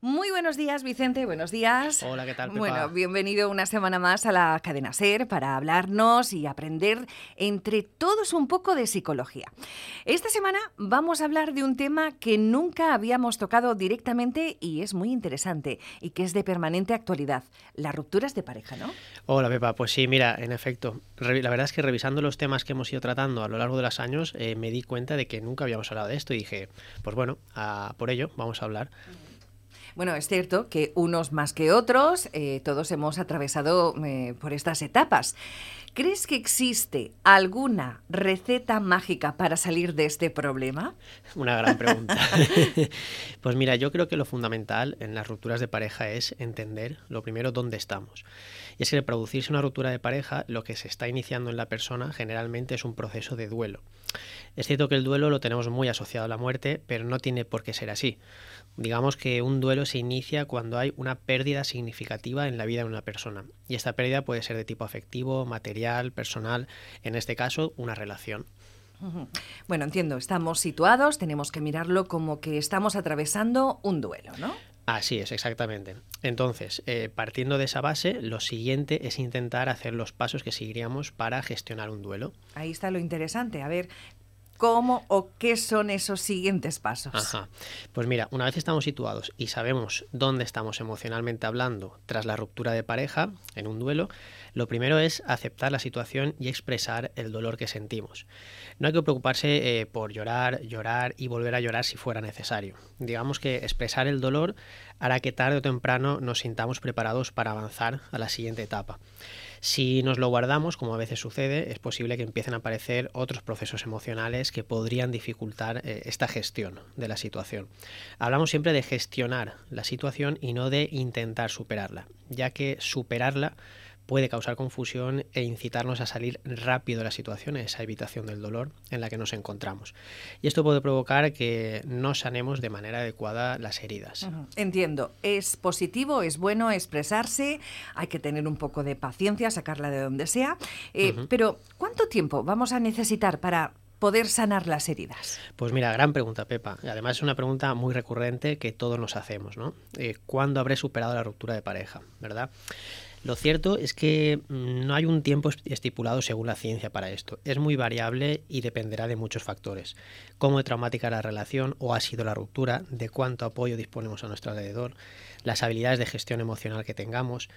Muy buenos días, Vicente. Buenos días. Hola, ¿qué tal? Pepa? Bueno, bienvenido una semana más a la cadena Ser para hablarnos y aprender entre todos un poco de psicología. Esta semana vamos a hablar de un tema que nunca habíamos tocado directamente y es muy interesante y que es de permanente actualidad: las rupturas de pareja, ¿no? Hola, Pepa. Pues sí, mira, en efecto, la verdad es que revisando los temas que hemos ido tratando a lo largo de los años, eh, me di cuenta de que nunca habíamos hablado de esto y dije, pues bueno, a por ello vamos a hablar. Bueno, es cierto que unos más que otros, eh, todos hemos atravesado eh, por estas etapas. ¿Crees que existe alguna receta mágica para salir de este problema? Una gran pregunta. pues mira, yo creo que lo fundamental en las rupturas de pareja es entender, lo primero, dónde estamos. Y es que al producirse una ruptura de pareja, lo que se está iniciando en la persona generalmente es un proceso de duelo. Es cierto que el duelo lo tenemos muy asociado a la muerte, pero no tiene por qué ser así. Digamos que un duelo se inicia cuando hay una pérdida significativa en la vida de una persona. Y esta pérdida puede ser de tipo afectivo, material, personal, en este caso, una relación. Bueno, entiendo, estamos situados, tenemos que mirarlo como que estamos atravesando un duelo, ¿no? Así es, exactamente. Entonces, eh, partiendo de esa base, lo siguiente es intentar hacer los pasos que seguiríamos para gestionar un duelo. Ahí está lo interesante. A ver, ¿Cómo o qué son esos siguientes pasos? Ajá. Pues mira, una vez estamos situados y sabemos dónde estamos emocionalmente hablando tras la ruptura de pareja en un duelo, lo primero es aceptar la situación y expresar el dolor que sentimos. No hay que preocuparse eh, por llorar, llorar y volver a llorar si fuera necesario. Digamos que expresar el dolor hará que tarde o temprano nos sintamos preparados para avanzar a la siguiente etapa. Si nos lo guardamos, como a veces sucede, es posible que empiecen a aparecer otros procesos emocionales que podrían dificultar eh, esta gestión de la situación. Hablamos siempre de gestionar la situación y no de intentar superarla, ya que superarla puede causar confusión e incitarnos a salir rápido de la situación, esa evitación del dolor en la que nos encontramos. Y esto puede provocar que no sanemos de manera adecuada las heridas. Entiendo, es positivo, es bueno expresarse, hay que tener un poco de paciencia, sacarla de donde sea, eh, pero ¿cuánto tiempo vamos a necesitar para poder sanar las heridas? Pues mira, gran pregunta, Pepa. Además es una pregunta muy recurrente que todos nos hacemos, ¿no? Eh, ¿Cuándo habré superado la ruptura de pareja? ¿Verdad? Lo cierto es que mm, no hay un tiempo estipulado según la ciencia para esto. Es muy variable y dependerá de muchos factores. Cómo de traumática la relación o ha sido la ruptura, de cuánto apoyo disponemos a nuestro alrededor, las habilidades de gestión emocional que tengamos.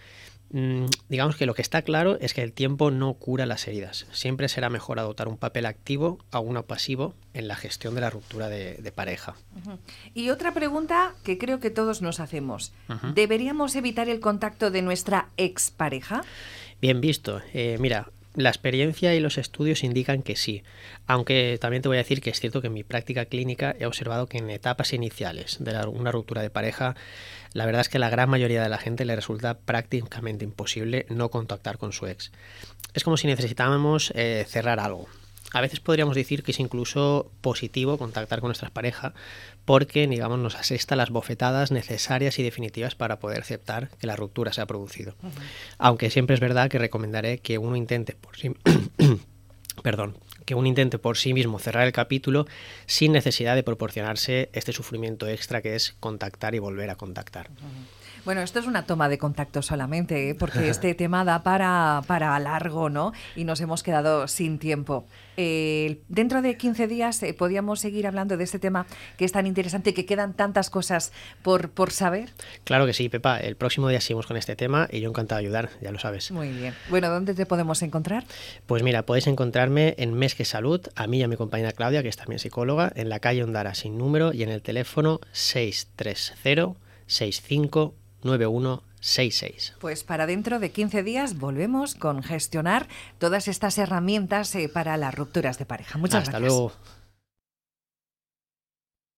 Mm, digamos que lo que está claro es que el tiempo no cura las heridas. Siempre será mejor adoptar un papel activo a uno pasivo en la gestión de la ruptura de, pareja. Y otra pregunta que creo que todos nos hacemos. ¿Deberíamos evitar el contacto de nuestra expareja? Bien visto. Eh, mira, la experiencia y los estudios indican que sí, aunque también te voy a decir que es cierto que en mi práctica clínica he observado que en etapas iniciales de una ruptura de pareja, la verdad es que la gran mayoría de la gente le resulta prácticamente imposible no contactar con su ex. Es como si necesitáramos eh, cerrar algo, a veces podríamos decir que es incluso positivo contactar con nuestra pareja porque, digamos, nos asesta las bofetadas necesarias y definitivas para poder aceptar que la ruptura se ha producido. Aunque siempre es verdad que recomendaré que uno intente por sí perdón, que uno intente por sí mismo cerrar el capítulo sin necesidad de proporcionarse este sufrimiento extra que es contactar y volver a contactar. Bueno, esto es una toma de contacto solamente, ¿eh? porque este tema da para, para largo, ¿no? Y nos hemos quedado sin tiempo. Eh, dentro de 15 días eh, podíamos seguir hablando de este tema que es tan interesante, que quedan tantas cosas por, por saber. Claro que sí, Pepa. El próximo día seguimos con este tema y yo encantado de ayudar, ya lo sabes. Muy bien. Bueno, ¿dónde te podemos encontrar? Pues mira, podéis encontrarme en Mesque Salud, a mí y a mi compañera Claudia, que es también psicóloga, en la calle Ondara sin número y en el teléfono 630 65 9166. Pues para dentro de 15 días volvemos con gestionar todas estas herramientas eh, para las rupturas de pareja. Muchas Hasta gracias. luego.